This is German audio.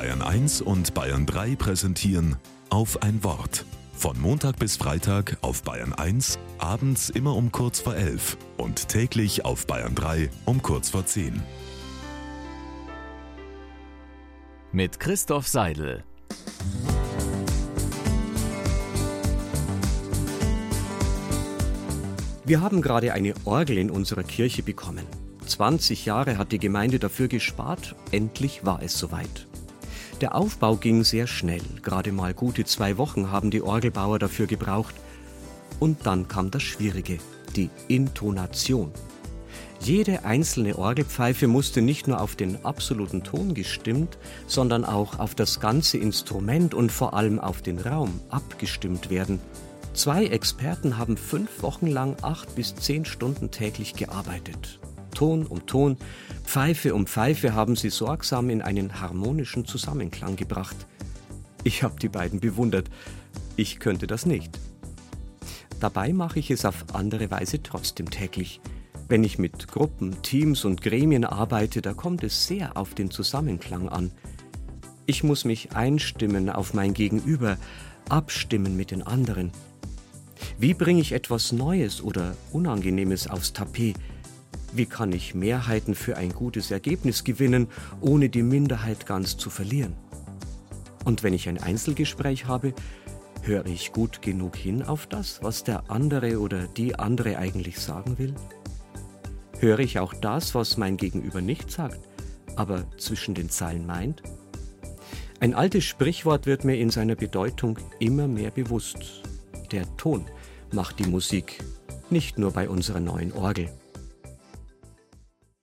Bayern 1 und Bayern 3 präsentieren auf ein Wort. Von Montag bis Freitag auf Bayern 1, abends immer um kurz vor 11 und täglich auf Bayern 3 um kurz vor 10. Mit Christoph Seidel. Wir haben gerade eine Orgel in unserer Kirche bekommen. 20 Jahre hat die Gemeinde dafür gespart, endlich war es soweit. Der Aufbau ging sehr schnell, gerade mal gute zwei Wochen haben die Orgelbauer dafür gebraucht. Und dann kam das Schwierige, die Intonation. Jede einzelne Orgelpfeife musste nicht nur auf den absoluten Ton gestimmt, sondern auch auf das ganze Instrument und vor allem auf den Raum abgestimmt werden. Zwei Experten haben fünf Wochen lang acht bis zehn Stunden täglich gearbeitet. Ton um Ton, Pfeife um Pfeife haben sie sorgsam in einen harmonischen Zusammenklang gebracht. Ich habe die beiden bewundert. Ich könnte das nicht. Dabei mache ich es auf andere Weise trotzdem täglich. Wenn ich mit Gruppen, Teams und Gremien arbeite, da kommt es sehr auf den Zusammenklang an. Ich muss mich einstimmen auf mein Gegenüber, abstimmen mit den anderen. Wie bringe ich etwas Neues oder Unangenehmes aufs Tapet? Wie kann ich Mehrheiten für ein gutes Ergebnis gewinnen, ohne die Minderheit ganz zu verlieren? Und wenn ich ein Einzelgespräch habe, höre ich gut genug hin auf das, was der andere oder die andere eigentlich sagen will? Höre ich auch das, was mein Gegenüber nicht sagt, aber zwischen den Zeilen meint? Ein altes Sprichwort wird mir in seiner Bedeutung immer mehr bewusst. Der Ton macht die Musik, nicht nur bei unserer neuen Orgel.